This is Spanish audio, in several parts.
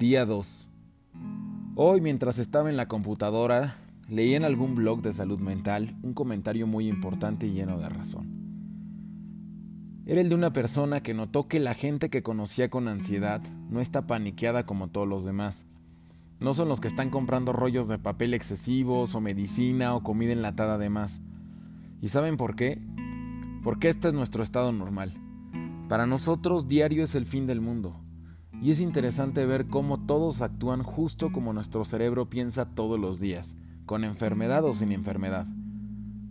Día 2. Hoy mientras estaba en la computadora, leí en algún blog de salud mental un comentario muy importante y lleno de razón. Era el de una persona que notó que la gente que conocía con ansiedad no está paniqueada como todos los demás. No son los que están comprando rollos de papel excesivos o medicina o comida enlatada de más. ¿Y saben por qué? Porque este es nuestro estado normal. Para nosotros diario es el fin del mundo. Y es interesante ver cómo todos actúan justo como nuestro cerebro piensa todos los días, con enfermedad o sin enfermedad.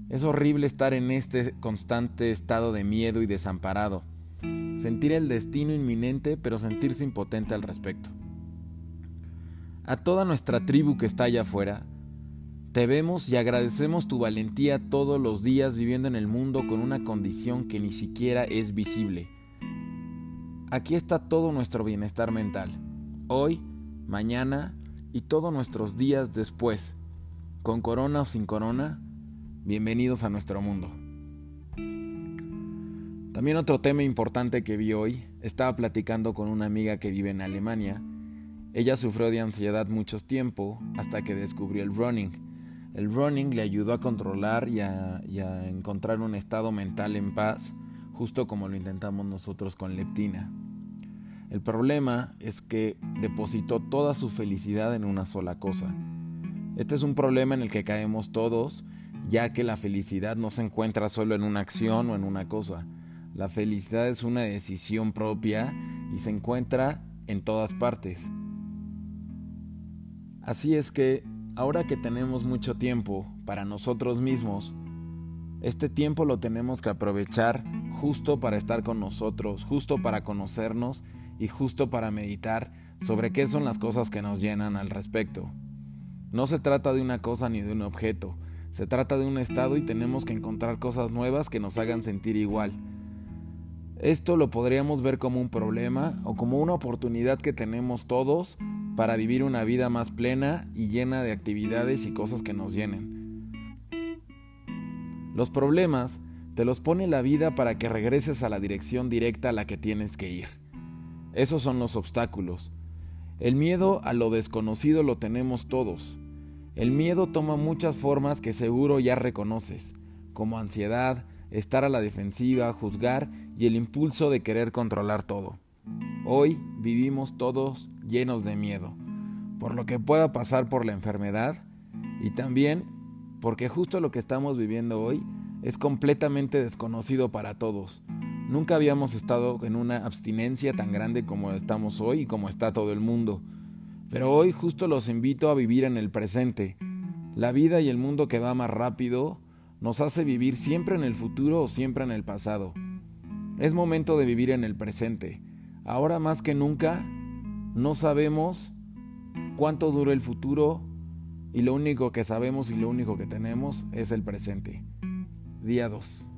Es horrible estar en este constante estado de miedo y desamparado, sentir el destino inminente pero sentirse impotente al respecto. A toda nuestra tribu que está allá afuera, te vemos y agradecemos tu valentía todos los días viviendo en el mundo con una condición que ni siquiera es visible Aquí está todo nuestro bienestar mental, hoy, mañana y todos nuestros días después. Con corona o sin corona, bienvenidos a nuestro mundo. También otro tema importante que vi hoy, estaba platicando con una amiga que vive en Alemania. Ella sufrió de ansiedad mucho tiempo hasta que descubrió el running. El running le ayudó a controlar y a, y a encontrar un estado mental en paz justo como lo intentamos nosotros con leptina. El problema es que depositó toda su felicidad en una sola cosa. Este es un problema en el que caemos todos, ya que la felicidad no se encuentra solo en una acción o en una cosa. La felicidad es una decisión propia y se encuentra en todas partes. Así es que, ahora que tenemos mucho tiempo para nosotros mismos, este tiempo lo tenemos que aprovechar justo para estar con nosotros, justo para conocernos y justo para meditar sobre qué son las cosas que nos llenan al respecto. No se trata de una cosa ni de un objeto, se trata de un estado y tenemos que encontrar cosas nuevas que nos hagan sentir igual. Esto lo podríamos ver como un problema o como una oportunidad que tenemos todos para vivir una vida más plena y llena de actividades y cosas que nos llenen. Los problemas te los pone la vida para que regreses a la dirección directa a la que tienes que ir. Esos son los obstáculos. El miedo a lo desconocido lo tenemos todos. El miedo toma muchas formas que seguro ya reconoces, como ansiedad, estar a la defensiva, juzgar y el impulso de querer controlar todo. Hoy vivimos todos llenos de miedo, por lo que pueda pasar por la enfermedad y también porque justo lo que estamos viviendo hoy es completamente desconocido para todos. Nunca habíamos estado en una abstinencia tan grande como estamos hoy y como está todo el mundo. Pero hoy justo los invito a vivir en el presente. La vida y el mundo que va más rápido nos hace vivir siempre en el futuro o siempre en el pasado. Es momento de vivir en el presente. Ahora más que nunca, no sabemos cuánto dura el futuro y lo único que sabemos y lo único que tenemos es el presente. Día 2.